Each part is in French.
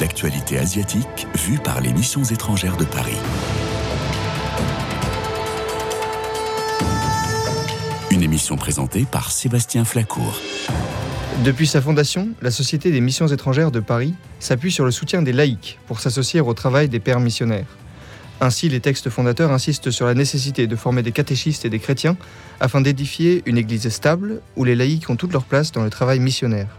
L'actualité asiatique vue par les missions étrangères de Paris. Une émission présentée par Sébastien Flacourt. Depuis sa fondation, la Société des missions étrangères de Paris s'appuie sur le soutien des laïcs pour s'associer au travail des pères missionnaires. Ainsi, les textes fondateurs insistent sur la nécessité de former des catéchistes et des chrétiens afin d'édifier une église stable où les laïcs ont toute leur place dans le travail missionnaire.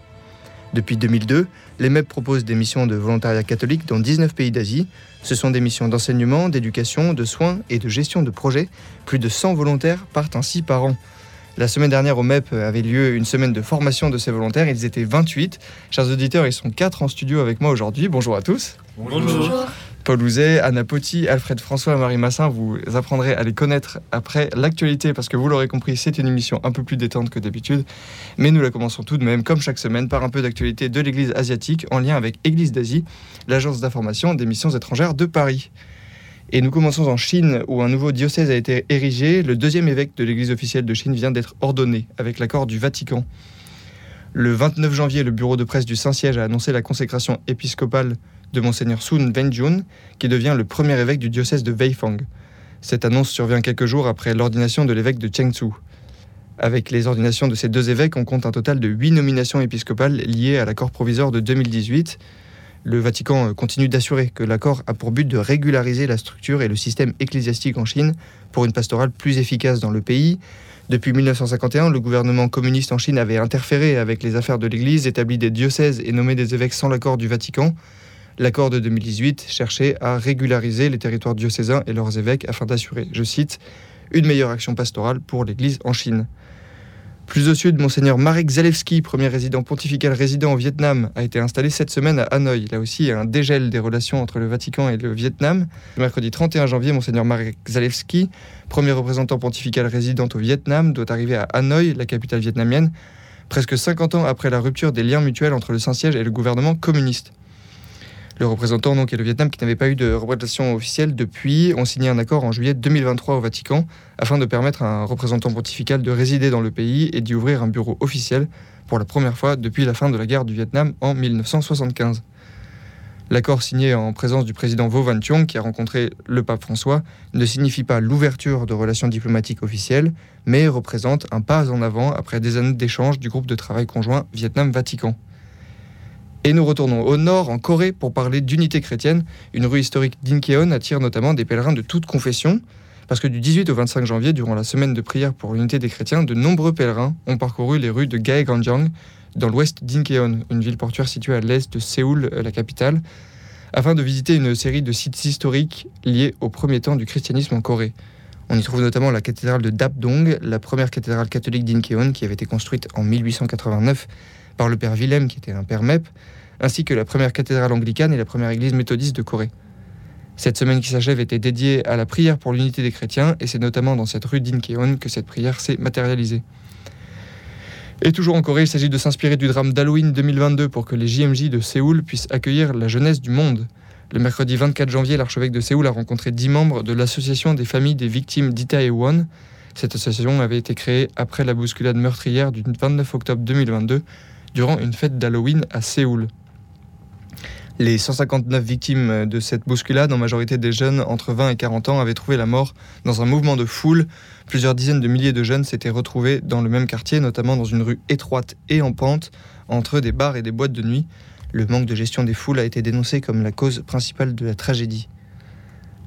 Depuis 2002, les MEP proposent des missions de volontariat catholique dans 19 pays d'Asie. Ce sont des missions d'enseignement, d'éducation, de soins et de gestion de projets. Plus de 100 volontaires partent ainsi par an. La semaine dernière au MEP avait lieu une semaine de formation de ces volontaires. Ils étaient 28. Chers auditeurs, ils sont 4 en studio avec moi aujourd'hui. Bonjour à tous. Bonjour. Paul Ouzet, Anna Potti, Alfred François, Marie Massin, vous apprendrez à les connaître après l'actualité parce que vous l'aurez compris, c'est une émission un peu plus détente que d'habitude. Mais nous la commençons tout de même, comme chaque semaine, par un peu d'actualité de l'Église asiatique en lien avec Église d'Asie, l'agence d'information des missions étrangères de Paris. Et nous commençons en Chine où un nouveau diocèse a été érigé. Le deuxième évêque de l'Église officielle de Chine vient d'être ordonné avec l'accord du Vatican. Le 29 janvier, le bureau de presse du Saint-Siège a annoncé la consécration épiscopale de Monseigneur Sun Wenjun, qui devient le premier évêque du diocèse de Weifang. Cette annonce survient quelques jours après l'ordination de l'évêque de Chengzu. Avec les ordinations de ces deux évêques, on compte un total de huit nominations épiscopales liées à l'accord provisoire de 2018. Le Vatican continue d'assurer que l'accord a pour but de régulariser la structure et le système ecclésiastique en Chine pour une pastorale plus efficace dans le pays. Depuis 1951, le gouvernement communiste en Chine avait interféré avec les affaires de l'Église, établi des diocèses et nommé des évêques sans l'accord du Vatican. L'accord de 2018 cherchait à régulariser les territoires diocésains et leurs évêques afin d'assurer, je cite, une meilleure action pastorale pour l'Église en Chine. Plus au sud, Monseigneur Marek Zalewski, premier résident pontifical résident au Vietnam, a été installé cette semaine à Hanoï. Là aussi, il y a un dégel des relations entre le Vatican et le Vietnam. Mercredi 31 janvier, Monseigneur Marek Zalewski, premier représentant pontifical résident au Vietnam, doit arriver à Hanoï, la capitale vietnamienne, presque 50 ans après la rupture des liens mutuels entre le Saint-Siège et le gouvernement communiste. Le représentant donc, le Vietnam, qui n'avait pas eu de représentation officielle depuis, ont signé un accord en juillet 2023 au Vatican afin de permettre à un représentant pontifical de résider dans le pays et d'y ouvrir un bureau officiel pour la première fois depuis la fin de la guerre du Vietnam en 1975. L'accord signé en présence du président Vo Van Thiong, qui a rencontré le pape François, ne signifie pas l'ouverture de relations diplomatiques officielles, mais représente un pas en avant après des années d'échanges du groupe de travail conjoint Vietnam-Vatican. Et nous retournons au nord, en Corée, pour parler d'unité chrétienne. Une rue historique d'Incheon attire notamment des pèlerins de toutes confessions. Parce que du 18 au 25 janvier, durant la semaine de prière pour l'unité des chrétiens, de nombreux pèlerins ont parcouru les rues de Gaeganjang, dans l'ouest d'Incheon, une ville portuaire située à l'est de Séoul, la capitale, afin de visiter une série de sites historiques liés au premier temps du christianisme en Corée. On y trouve notamment la cathédrale de Dapdong, la première cathédrale catholique d'Incheon qui avait été construite en 1889 par le père Willem, qui était un père MEP, ainsi que la première cathédrale anglicane et la première église méthodiste de Corée. Cette semaine qui s'achève était dédiée à la prière pour l'unité des chrétiens, et c'est notamment dans cette rue d'Incheon que cette prière s'est matérialisée. Et toujours en Corée, il s'agit de s'inspirer du drame d'Halloween 2022 pour que les JMJ de Séoul puissent accueillir la jeunesse du monde. Le mercredi 24 janvier, l'archevêque de Séoul a rencontré 10 membres de l'association des familles des victimes d'Itaewon. Cette association avait été créée après la bousculade meurtrière du 29 octobre 2022 durant une fête d'Halloween à Séoul. Les 159 victimes de cette bousculade, en majorité des jeunes entre 20 et 40 ans, avaient trouvé la mort dans un mouvement de foule. Plusieurs dizaines de milliers de jeunes s'étaient retrouvés dans le même quartier, notamment dans une rue étroite et en pente, entre des bars et des boîtes de nuit. Le manque de gestion des foules a été dénoncé comme la cause principale de la tragédie.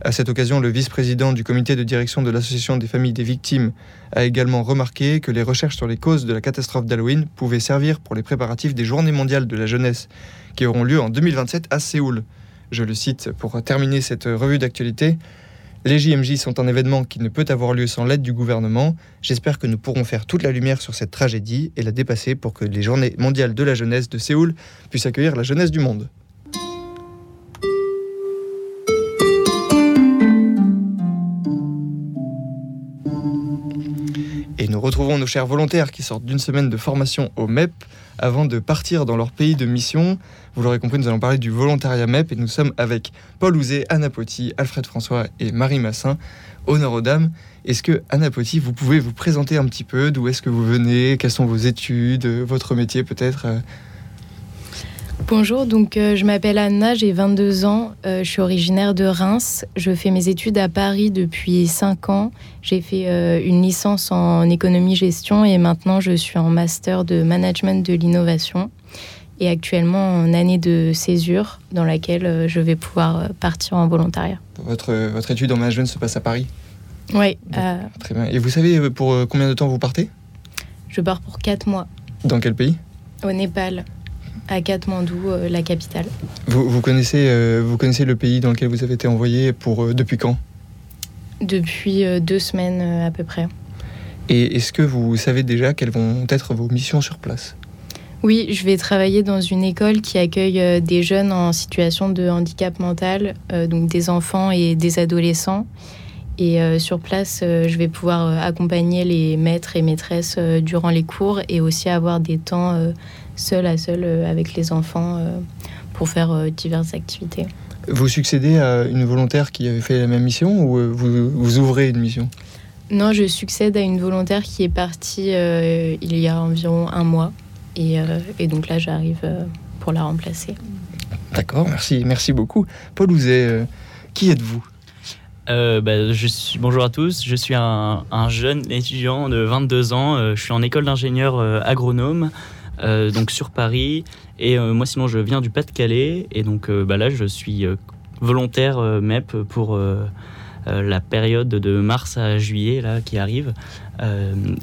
À cette occasion, le vice-président du comité de direction de l'Association des familles des victimes a également remarqué que les recherches sur les causes de la catastrophe d'Halloween pouvaient servir pour les préparatifs des Journées mondiales de la jeunesse qui auront lieu en 2027 à Séoul. Je le cite pour terminer cette revue d'actualité. Les JMJ sont un événement qui ne peut avoir lieu sans l'aide du gouvernement. J'espère que nous pourrons faire toute la lumière sur cette tragédie et la dépasser pour que les Journées mondiales de la jeunesse de Séoul puissent accueillir la jeunesse du monde. Nous retrouvons nos chers volontaires qui sortent d'une semaine de formation au MEP avant de partir dans leur pays de mission. Vous l'aurez compris, nous allons parler du volontariat MEP et nous sommes avec Paul Ouzet, Anna Poty, Alfred François et Marie Massin. Honneur aux dames. Est-ce que, Anna Poty, vous pouvez vous présenter un petit peu D'où est-ce que vous venez? Quelles sont vos études Votre métier peut-être? Bonjour, donc euh, je m'appelle Anna, j'ai 22 ans, euh, je suis originaire de Reims. Je fais mes études à Paris depuis 5 ans. J'ai fait euh, une licence en économie-gestion et maintenant je suis en master de management de l'innovation et actuellement en année de césure dans laquelle je vais pouvoir partir en volontariat. Votre, votre étude en management se passe à Paris? Oui. Très bien. Et vous savez pour combien de temps vous partez? Je pars pour 4 mois. Dans quel pays? Au Népal à Katmandou, euh, la capitale. Vous, connaissez, euh, vous connaissez le pays dans lequel vous avez été envoyé pour, euh, depuis quand? Depuis deux semaines à peu près. Et est-ce que vous savez déjà quelles vont être vos missions sur place? Oui, je vais travailler dans une école qui accueille des jeunes en situation de handicap mental, donc des enfants et des adolescents. Et sur place, je vais pouvoir accompagner les maîtres et maîtresses durant les cours et aussi avoir des temps seul à seul euh, avec les enfants euh, pour faire euh, diverses activités. Vous succédez à une volontaire qui avait fait la même mission ou vous, vous ouvrez une mission? Non, je succède à une volontaire qui est partie il y a environ un mois. Et, et donc là, j'arrive pour la remplacer. D'accord, merci, merci beaucoup. Paul Ouzet, qui êtes-vous? Bah, je suis, bonjour à tous, je suis un, un jeune étudiant de 22 ans, je suis en école d'ingénieur agronome. Euh, donc sur Paris. Et euh, moi, sinon, je viens du Pas-de-Calais. Et donc euh, bah là, je suis volontaire MEP pour la période de mars à juillet là, qui arrive.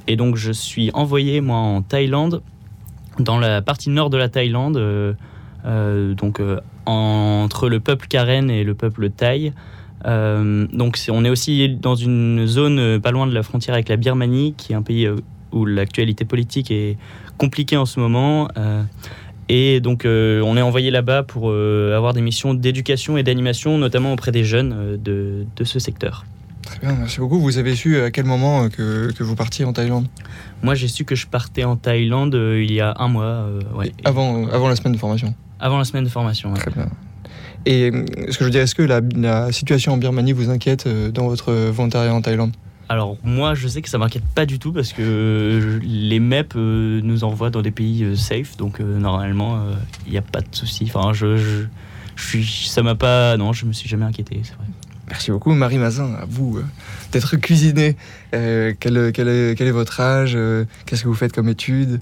et donc, je suis envoyé, moi, en Thaïlande, dans la partie nord de la Thaïlande, donc entre le peuple Karen et le peuple Thaï. donc on est aussi dans une zone pas loin de la frontière avec la Birmanie, qui est un pays où l'actualité politique est compliqué en ce moment. Euh, et donc, euh, on est envoyé là-bas pour euh, avoir des missions d'éducation et d'animation, notamment auprès des jeunes de, de, ce secteur. Très bien, merci beaucoup. Vous avez su à quel moment que, que vous partiez en Thaïlande? Moi, j'ai su que je partais en Thaïlande il y a un mois. Ouais. Avant, avant la semaine de formation? Avant la semaine de formation, Très bien. Et ce que je veux dire, est-ce que la, la, situation en Birmanie vous inquiète dans votre volontariat en Thaïlande? Alors moi je sais que ça m'inquiète pas du tout parce que les MEP euh, nous envoient dans des pays euh, safe donc euh, normalement il n'y a pas de souci. Enfin je, je, suis, ça m'a pas non je me suis jamais inquiété c'est vrai. Merci beaucoup Marie Mazin à vous d'être cuisinée. Quel, quel, est, quel, est, votre âge Qu'est-ce que vous faites comme études?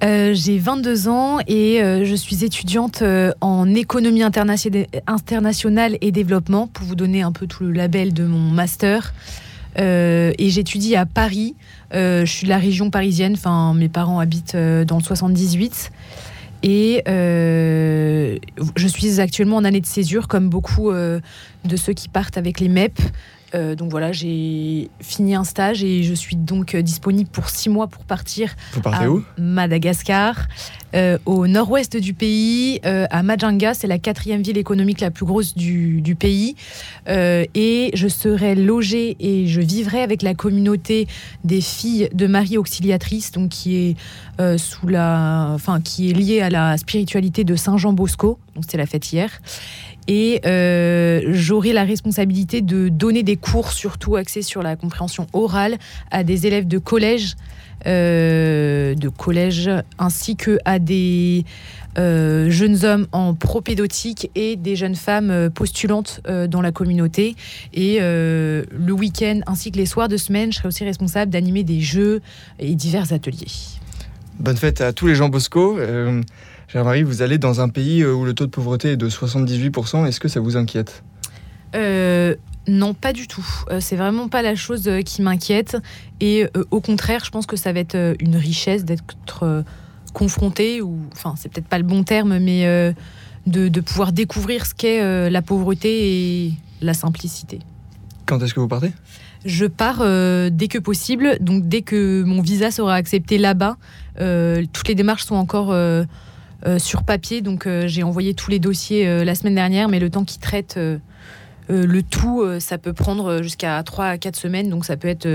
J'ai 22 ans et je suis étudiante en économie internationale et développement pour vous donner un peu tout le label de mon master. Euh, et j'étudie à Paris. Euh, je suis de la région parisienne. Mes parents habitent euh, dans le 78. Et je suis actuellement en année de césure, comme beaucoup de ceux qui partent avec les MEP. Euh, donc voilà, j'ai fini un stage et je suis donc euh, disponible pour six mois pour partir Vous partez à où? Madagascar, euh, au nord-ouest du pays, à Majanga, c'est la quatrième ville économique la plus grosse du, du pays. et je serai logée et je vivrai avec la communauté des filles de Marie Auxiliatrice, donc qui est sous la, enfin qui est liée à la spiritualité de Saint Jean Bosco. Donc c'était la fête hier et euh, j'aurai la responsabilité de donner des cours, surtout axés sur la compréhension orale, à des élèves de collège, euh, de collège ainsi que à des euh, jeunes hommes en propédotique et des jeunes femmes postulantes dans la communauté. Et le week-end ainsi que les soirs de semaine, je serai aussi responsable d'animer des jeux et divers ateliers. Bonne fête à tous les gens Bosco. Jean-Marie, vous allez dans un pays euh, où le taux de pauvreté est de 78%. Est-ce que ça vous inquiète? Euh, non, pas du tout. Euh, c'est vraiment pas la chose qui m'inquiète. Et au contraire, je pense que ça va être une richesse d'être confronté, ou enfin, c'est peut-être pas le bon terme, mais de, pouvoir découvrir ce qu'est la pauvreté et la simplicité. Quand est-ce que vous partez? Je pars dès que possible, donc dès que mon visa sera accepté là-bas. toutes les démarches sont encore sur papier. Donc euh, j'ai envoyé tous les dossiers euh, la semaine dernière, mais le temps qu'ils traitent le tout, ça peut prendre jusqu'à 3 à 4 semaines, donc ça peut être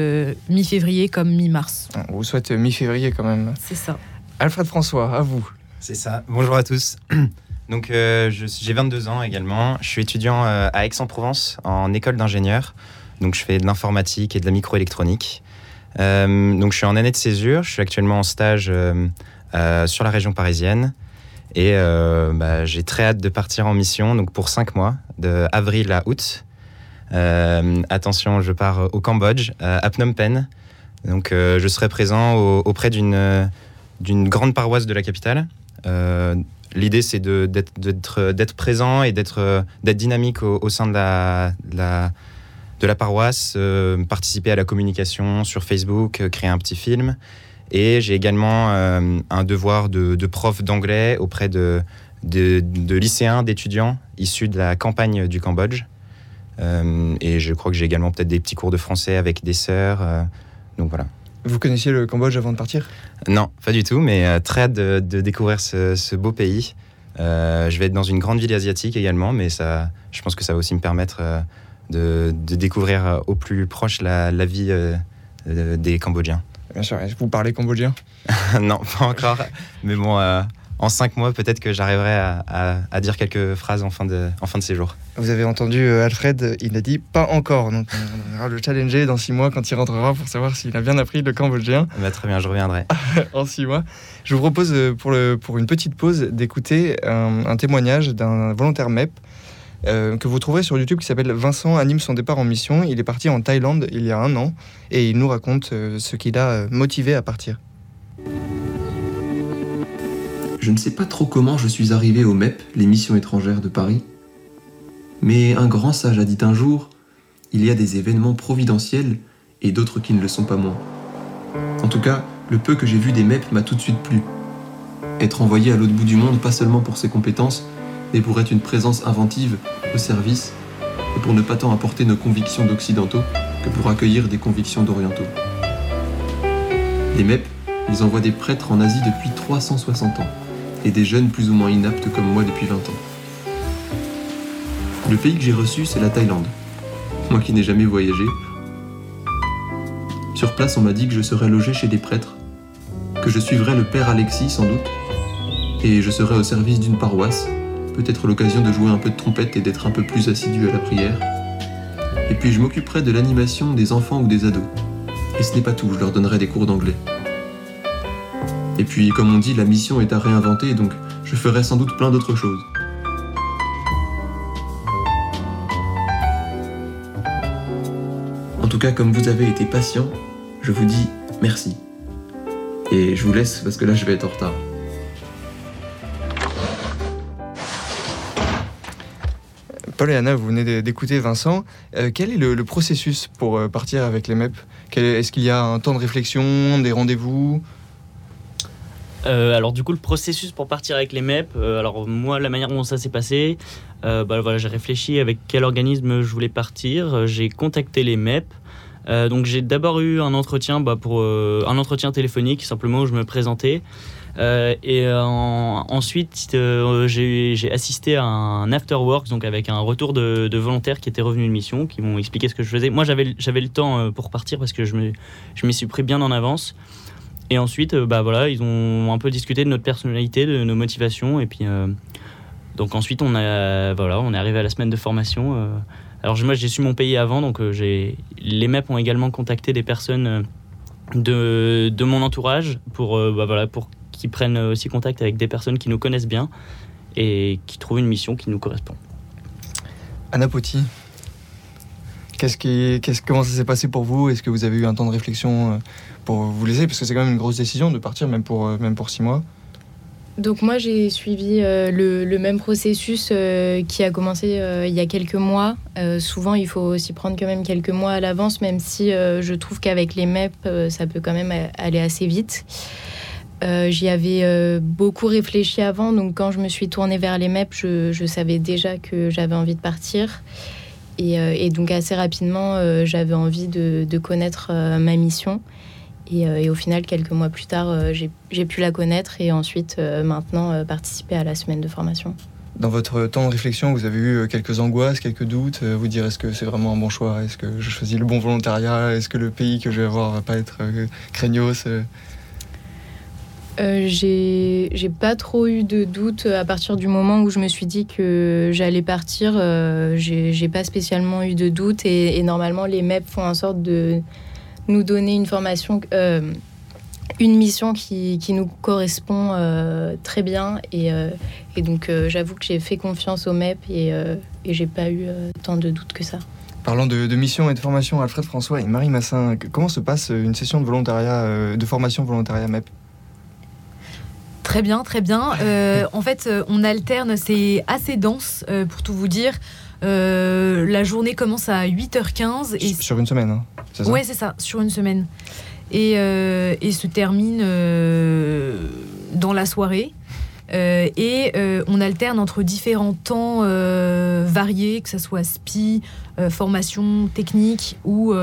mi-février comme mi-mars. On vous souhaite mi-février quand même. C'est ça. Alfred François, à vous. C'est ça. Bonjour à tous. Donc, j'ai 22 ans également. Je suis étudiant à Aix-en-Provence en école d'ingénieur. Donc, je fais de l'informatique et de la microélectronique. donc, je suis en année de césure. Je suis actuellement en stage sur la région parisienne. Et euh, bah, j'ai très hâte de partir en mission, donc pour cinq mois, de avril à août. Euh, attention, je pars au Cambodge, à Phnom Penh. Donc je serai présent auprès d'une grande paroisse de la capitale. L'idée, c'est d'être présent et d'être dynamique au, sein de la, paroisse, participer à la communication sur Facebook, créer un petit film. Et j'ai également euh, un devoir de, prof d'anglais auprès de, de, lycéens, d'étudiants issus de la campagne du Cambodge. Euh, et je crois que j'ai également peut-être des petits cours de français avec des sœurs. Euh, donc voilà. Vous connaissiez le Cambodge avant de partir? Non, pas du tout, mais très hâte de, découvrir ce, beau pays. je vais être dans une grande ville asiatique également, mais ça, je pense que ça va aussi me permettre de, découvrir au plus proche la, la vie des Cambodgiens. Bien sûr. Vous parlez cambodgien Non, pas encore. Mais bon, euh, en cinq mois, peut-être que j'arriverai à, dire quelques phrases en fin de, en fin de séjour. Vous avez entendu euh, Alfred, il a dit pas encore. Donc on ira le challenger dans six mois quand il rentrera pour savoir s'il a bien appris le cambodgien. Bah, très bien, je reviendrai. en six mois. Je vous propose euh, pour, le, pour une petite pause d'écouter un, un témoignage d'un volontaire MEP euh, que vous trouverez sur YouTube qui s'appelle Vincent anime son départ en mission. Il est parti en Thaïlande il y a un an et il nous raconte euh, ce qui l'a euh, motivé à partir. Je ne sais pas trop comment je suis arrivé au MEP, les missions étrangères de Paris, mais un grand sage a dit un jour il y a des événements providentiels et d'autres qui ne le sont pas moins. En tout cas, le peu que j'ai vu des MEP m'a tout de suite plu. Être envoyé à l'autre bout du monde, pas seulement pour ses compétences, et pour être une présence inventive au service, et pour ne pas tant apporter nos convictions d'occidentaux que pour accueillir des convictions d'orientaux. Les MEP, ils envoient des prêtres en Asie depuis 360 ans, et des jeunes plus ou moins inaptes comme moi depuis 20 ans. Le pays que j'ai reçu, c'est la Thaïlande. Moi qui n'ai jamais voyagé. Sur place, on m'a dit que je serais logé chez des prêtres, que je suivrais le père Alexis sans doute, et je serais au service d'une paroisse peut-être l'occasion de jouer un peu de trompette et d'être un peu plus assidu à la prière. Et puis je m'occuperai de l'animation des enfants ou des ados. Et ce n'est pas tout, je leur donnerai des cours d'anglais. Et puis, comme on dit, la mission est à réinventer, donc je ferai sans doute plein d'autres choses. En tout cas, comme vous avez été patient, je vous dis merci. Et je vous laisse parce que là, je vais être en retard. Paul et Anna, vous venez d'écouter Vincent. Euh, quel est le, processus pour euh, partir avec les MEP Est-ce qu'il y a un temps de réflexion, des rendez-vous? Euh, alors du coup le processus pour partir avec les MEP, alors moi la manière dont ça s'est passé, bah, voilà, j'ai réfléchi avec quel organisme je voulais partir, j'ai contacté les MEP, donc j'ai d'abord eu un entretien bah, pour un entretien téléphonique simplement où je me présentais. Euh, et euh, ensuite, euh, j'ai assisté à un after work, donc avec un retour de, volontaires qui étaient revenus de mission, qui m'ont expliqué ce que je faisais. Moi, j'avais le temps pour partir parce que je m'y je suis pris bien en avance. Et ensuite, bah voilà, ils ont un peu discuté de notre personnalité, de nos motivations, et puis donc ensuite on a voilà, on est arrivé à la semaine de formation. alors moi j'ai su mon pays avant, donc les MEP ont également contacté des personnes de, de mon entourage pour bah voilà pour qui prennent aussi contact avec des personnes qui nous connaissent bien et qui trouvent une mission qui nous correspond. Anna Poti, qu'est-ce qui, qu'est-ce, comment ça s'est passé pour vous? Est-ce que vous avez eu un temps de réflexion euh, pour vous laisser? Parce que c'est quand même une grosse décision de partir, même pour, euh, même pour six mois. Donc moi j'ai suivi euh, le, même processus qui a commencé il y a quelques mois. souvent il faut aussi prendre quand même quelques mois à l'avance, même si je trouve qu'avec les MEP ça peut quand même aller assez vite. Euh, j'y avais euh, beaucoup réfléchi avant, donc quand je me suis tournée vers les MEP, je, savais déjà que j'avais envie de partir. Et, euh, donc assez rapidement, j'avais envie de, connaître ma mission. Et, au final, quelques mois plus tard, j'ai pu la connaître et ensuite, maintenant, participer à la semaine de formation. Dans votre temps de réflexion, vous avez eu quelques angoisses, quelques doutes. Vous dire est-ce que c'est vraiment un bon choix? Est-ce que je choisis le bon volontariat? Est-ce que le pays que je vais avoir va pas être craignos euh, j'ai pas trop eu de doute à partir du moment où je me suis dit que j'allais partir. Euh, j'ai pas spécialement eu de doute et, normalement les MEP font en sorte de nous donner une formation, euh, une mission qui, nous correspond très bien et, donc j'avoue que j'ai fait confiance aux MEP et, j'ai pas eu tant de doutes que ça. Parlant de, de, mission et de formation, Alfred François et Marie Massin, comment se passe une session de de formation volontariat MEP? Très bien, très bien. Euh, en fait, euh, on alterne, c'est assez dense euh, pour tout vous dire. la journée commence à 8h15. Et sur une semaine, hein, c'est ça? Ouais, c'est ça, sur une semaine. Et, et se termine dans la soirée. et on alterne entre différents temps variés, que ce soit SPI, formation technique ou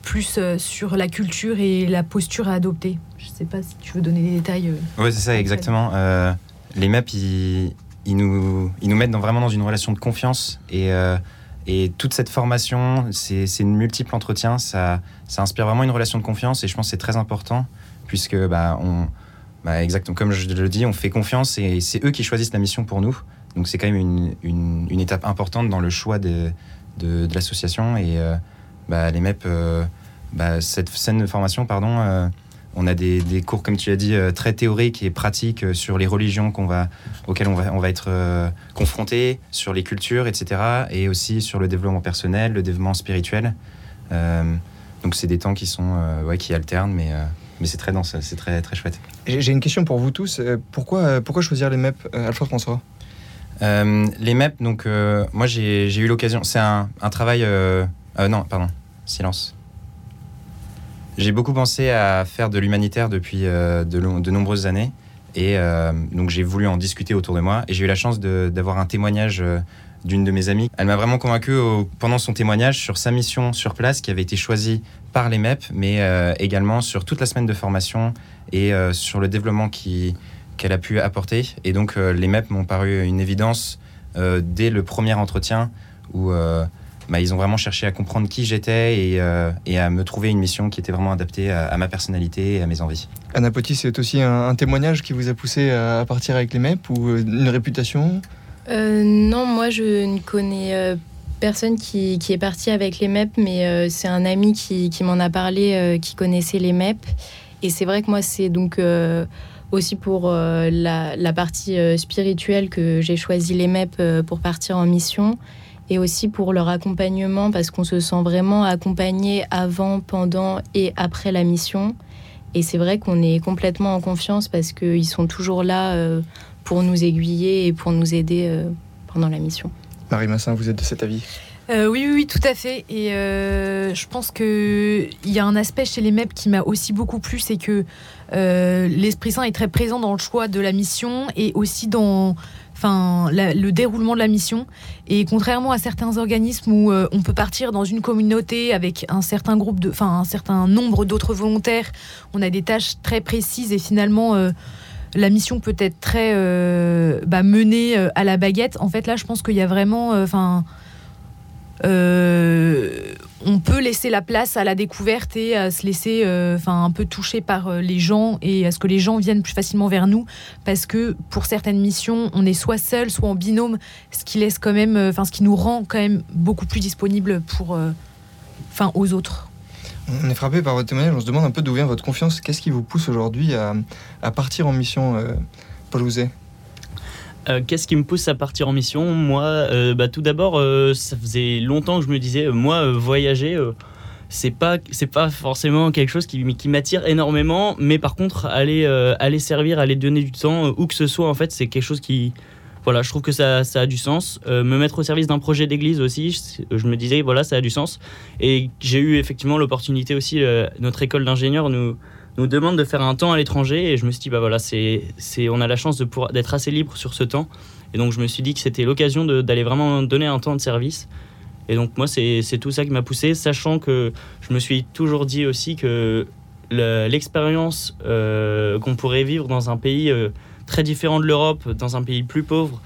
plus sur la culture et la posture à adopter. Sais pas si tu veux donner des détails. Euh, oui, c'est ça, exactement. Euh, les maps, ils, nous, ils nous mettent dans, vraiment dans une relation de confiance. Et, euh, et toute cette formation, c'est une multiple entretien. Ça, ça inspire vraiment une relation de confiance. Et je pense que c'est très important, puisque, bah, on, bah, exactement comme je le dis, on fait confiance et c'est eux qui choisissent la mission pour nous. Donc c'est quand même une, une, une, étape importante dans le choix de, de, de l'association. Et bah, les MEP, bah, cette scène de formation, pardon, on a des, cours, comme tu as dit, euh, très théoriques et pratiques euh, sur les religions qu'on va, auxquelles on va, on va être euh, confronté, sur les cultures, etc. Et aussi sur le développement personnel, le développement spirituel. donc c'est des temps qui sont ouais, qui alternent, mais, mais c'est très dense, c'est très, très chouette. J'ai une question pour vous tous. Pourquoi, pourquoi choisir les MEP, Alfred François? Les MEP, donc moi j'ai eu l'occasion. C'est un, un, travail. non, pardon, silence. J'ai beaucoup pensé à faire de l'humanitaire depuis euh, de, nombreuses années. Et euh, donc j'ai voulu en discuter autour de moi. Et j'ai eu la chance d'avoir un témoignage euh, d'une de mes amies. Elle m'a vraiment convaincu pendant son témoignage sur sa mission sur place qui avait été choisie par les MEP, mais également sur toute la semaine de formation et sur le développement qu'elle a pu apporter. Et donc les MEP m'ont paru une évidence dès le premier entretien où bah, ils ont vraiment cherché à comprendre qui j'étais et, euh, et, à me trouver une mission qui était vraiment adaptée à, ma personnalité et à mes envies. Anna Potti, c'est aussi un, témoignage qui vous a poussé à partir avec les MEP ou euh, une réputation? Euh, Non, moi je ne connais personne qui, qui, est parti avec les MEP, mais c'est un ami qui, qui m'en a parlé, qui connaissait les MEP. Et c'est vrai que moi, c'est donc aussi pour la, la, partie spirituelle que j'ai choisi les MEP pour partir en mission et aussi pour leur accompagnement parce qu'on se sent vraiment accompagné avant, pendant et après la mission. Et c'est vrai qu'on est complètement en confiance parce qu'ils sont toujours là euh, pour nous aiguiller et pour nous aider euh, pendant la mission. Marie Massin, vous êtes de cet avis? Euh, oui, oui, oui, tout à fait. Et je pense qu'il y a un aspect chez les MEP qui m'a aussi beaucoup plu, c'est que l'Esprit Saint est très présent dans le choix de la mission et aussi dans le déroulement de la mission. Et contrairement à certains organismes où euh, on peut partir dans une communauté avec un certain groupe de, enfin un certain nombre d'autres volontaires, on a des tâches très précises et finalement euh, la mission peut être très euh, bah, menée à la baguette. En fait, là, je pense qu'il y a vraiment, enfin on peut laisser la place à la découverte et à se laisser euh, enfin un peu toucher par euh, les gens et à ce que les gens viennent plus facilement vers nous. Parce que pour certaines missions on est soit seul soit en binôme ce qui laisse quand même euh, enfin ce qui nous rend quand même beaucoup plus disponible pour enfin aux autres. On est frappé par votre témoignage on se demande un peu d'où vient votre confiance. Qu'est-ce qui vous pousse aujourd'hui à, partir en mission Paul euh, qu'est-ce qui me pousse à partir en mission? Moi, euh, bah, tout d'abord, euh, ça faisait longtemps que je me disais, moi, voyager, c'est pas c'est pas forcément quelque chose qui, m'attire énormément, mais par contre, aller aller servir, aller donner du temps, où que ce soit, en fait, c'est quelque chose qui voilà, je trouve que ça, ça a du sens. me mettre au service d'un projet d'église aussi, je, me disais, voilà, ça a du sens. Et j'ai eu effectivement l'opportunité aussi, notre école d'ingénieurs nous, nous demande de faire un temps à l'étranger et je me suis dit bah voilà c'est c'est on a la chance de d'être assez libre sur ce temps et donc je me suis dit que c'était l'occasion d'aller vraiment donner un temps de service et donc moi c'est tout ça qui m'a poussé sachant que je me suis toujours dit aussi que l'expérience euh, qu'on pourrait vivre dans un pays euh, très différent de l'Europe dans un pays plus pauvre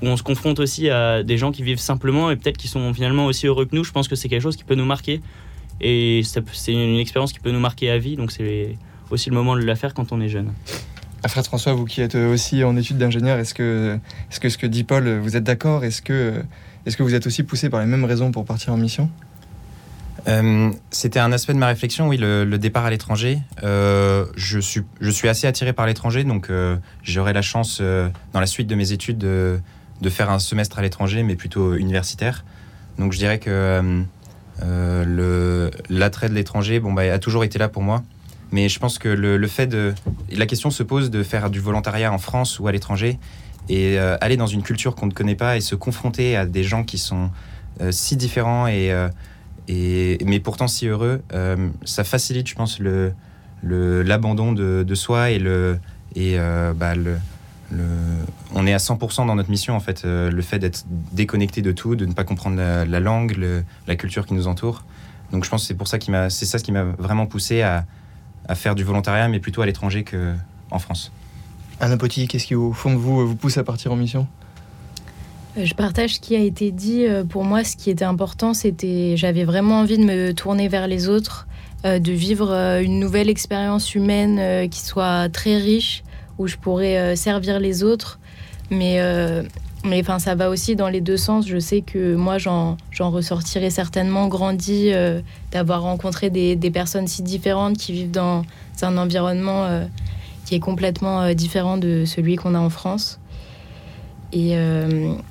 où on se confronte aussi à des gens qui vivent simplement et peut-être qui sont finalement aussi heureux que nous. Je pense que c'est quelque chose qui peut nous marquer. Et c'est une expérience qui peut nous marquer à vie. Donc c'est aussi le moment de la faire quand on est jeune. Alfred François, vous qui êtes aussi en études d'ingénieur, est-ce que, est que ce que dit Paul, vous êtes d'accord? Est-ce que, est que vous êtes aussi poussé par les mêmes raisons pour partir en mission? Euh, C'était un aspect de ma réflexion, oui, le, départ à l'étranger. Euh, je, suis, je suis assez attiré par l'étranger, donc euh, j'aurai la chance, dans la suite de mes études, de, de faire un semestre à l'étranger, mais plutôt universitaire. Donc je dirais que l'attrait de l'étranger bon, bah, a toujours été là pour moi. Mais je pense que le, fait de. La question se pose de faire du volontariat en France ou à l'étranger et euh, aller dans une culture qu'on ne connaît pas et se confronter à des gens qui sont euh, si différents et, euh, et, mais pourtant si heureux, ça facilite, je pense, le, l'abandon de, de, soi et le. Et bah, le, le, on est à 100% dans notre mission en fait. le fait d'être déconnecté de tout, de ne pas comprendre la, la langue, la culture qui nous entoure. Donc je pense que c'est pour ça qui m'a, c'est ça ce qui m'a vraiment poussé à, à faire du volontariat, mais plutôt à l'étranger qu'en France. Anna Potti, qu'est-ce qui au fond de vous vous pousse à partir en mission? Euh, je partage ce qui a été dit. Euh, pour moi, ce qui était important, c'était j'avais vraiment envie de me tourner vers les autres, euh, de vivre une nouvelle expérience humaine qui soit très riche, où je pourrais servir les autres. Mais mais enfin, ça va aussi dans les deux sens. Je sais que moi, j'en ressortirai certainement grandi euh, d'avoir rencontré des, personnes si différentes qui vivent dans un environnement euh, qui est complètement euh, différent de celui qu'on a en France. Et,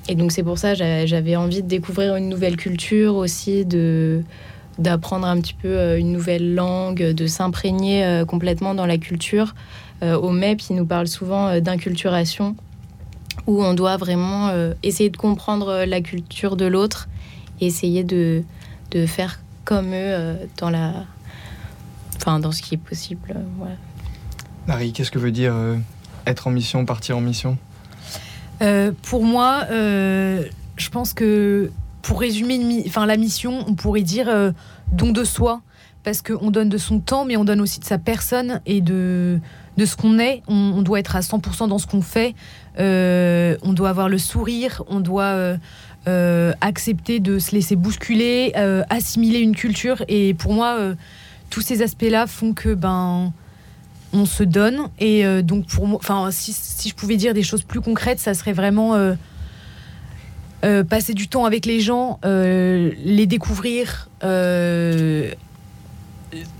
et donc, c'est pour ça j'avais envie de découvrir une nouvelle culture aussi, d'apprendre un petit peu une nouvelle langue, de s'imprégner complètement dans la culture. Au MEP, il nous parle souvent d'inculturation où on doit vraiment euh, essayer de comprendre euh, la culture de l'autre et essayer de, de faire comme eux euh, dans, la, enfin, dans ce qui est possible. Marie, qu'est-ce que veut dire être en mission, partir en mission? Pour moi, je pense que pour résumer enfin, la mission, on pourrait dire don de soi, parce qu'on donne de son temps, mais on donne aussi de sa personne et de, de ce qu'on est. On, doit être à 100% dans ce qu'on fait. Euh, on doit avoir le sourire. On doit euh, euh, accepter de se laisser bousculer, assimiler une culture. Et pour moi, tous ces aspects-là font que ben on se donne. Et donc pour moi, enfin si, si, je pouvais dire des choses plus concrètes, ça serait vraiment passer du temps avec les gens, les découvrir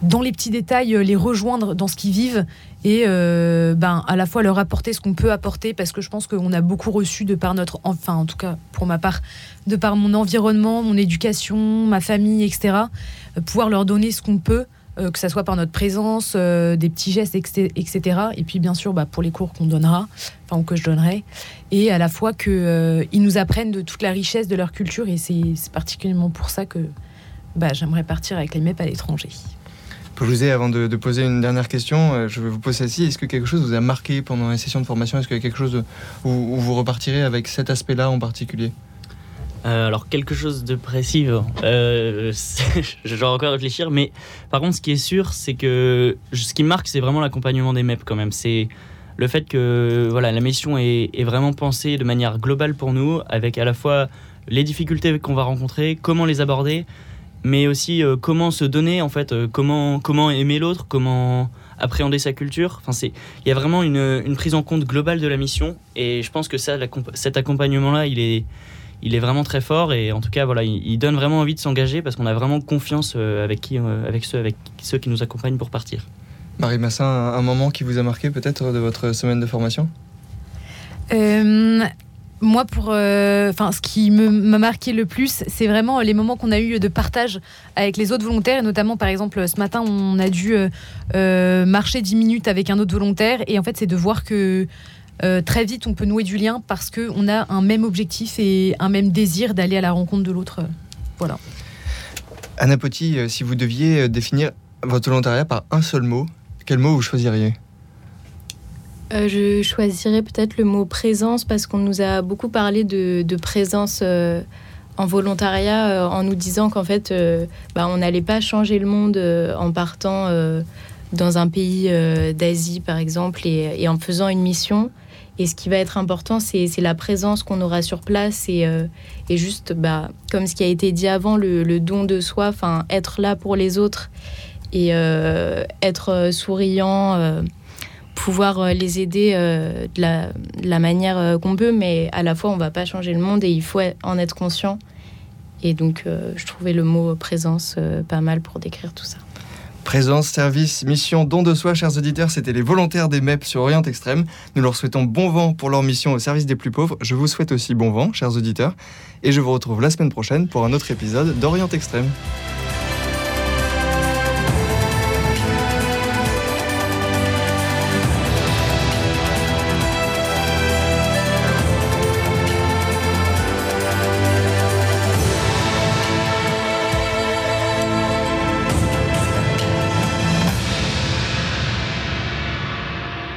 dans les petits détails, les rejoindre dans ce qu'ils vivent et euh, ben, à la fois leur apporter ce qu'on peut apporter parce que je pense qu'on a beaucoup reçu de par notre, enfin en tout cas pour ma part, de par mon environnement, mon éducation, ma famille, etc. Euh, pouvoir leur donner ce qu'on peut, euh, que ce soit par notre présence, des petits gestes, etc. Et puis bien sûr bah, pour les cours qu'on donnera, enfin ou que je donnerai, et à la fois qu'ils nous apprennent de toute la richesse de leur culture et c'est particulièrement pour ça que bah, j'aimerais partir avec les MEP à l'étranger. José, avant de, poser une dernière question, euh, je vais vous poser celle-ci. Est-ce que quelque chose vous a marqué pendant la session de formation? Est-ce qu'il y a quelque chose où, vous repartirez avec cet aspect-là en particulier? Euh, alors quelque chose de précis, euh, je dois encore réfléchir, mais par contre ce qui est sûr, c'est que ce qui marque, c'est vraiment l'accompagnement des MEP quand même. C'est le fait que voilà, la mission est, vraiment pensée de manière globale pour nous, avec à la fois les difficultés qu'on va rencontrer, comment les aborder, mais aussi euh, comment se donner en fait, euh, comment comment aimer l'autre, comment appréhender sa culture. Enfin, c'est il y a vraiment une, une, prise en compte globale de la mission et je pense que ça, cet accompagnement là, il est il est vraiment très fort et en tout cas voilà, il, donne vraiment envie de s'engager parce qu'on a vraiment confiance euh, avec qui avec ceux avec ceux qui nous accompagnent pour partir. Marie Massin, un moment qui vous a marqué peut-être de votre semaine de formation? Moi, pour, euh, ce qui m'a marqué le plus, c'est vraiment les moments qu'on a eu de partage avec les autres volontaires, et notamment, par exemple, ce matin, on a dû euh, euh, marcher 10 minutes avec un autre volontaire, et en fait, c'est de voir que très vite, on peut nouer du lien parce qu'on a un même objectif et un même désir d'aller à la rencontre de l'autre. voilà. Anna Potti, si vous deviez définir votre volontariat par un seul mot, quel mot vous choisiriez? Euh, je choisirais peut-être le mot présence parce qu'on nous a beaucoup parlé de, présence euh, en volontariat euh, en nous disant qu'en fait, bah, on n'allait pas changer le monde en partant dans un pays d'Asie, par exemple, et, en faisant une mission. Et ce qui va être important, c'est la présence qu'on aura sur place et, juste, bah, comme ce qui a été dit avant, le, don de soi, être là pour les autres et être souriant, pouvoir les aider de la, de, la, manière qu'on peut, mais à la fois, on va pas changer le monde et il faut en être conscient. Et donc, je trouvais le mot présence pas mal pour décrire tout ça. Présence, service, mission, don de soi, chers auditeurs, c'était les volontaires des MEP sur Orient Extrême. Nous leur souhaitons bon vent pour leur mission au service des plus pauvres. Je vous souhaite aussi bon vent, chers auditeurs. Et je vous retrouve la semaine prochaine pour un autre épisode d'Orient Extrême.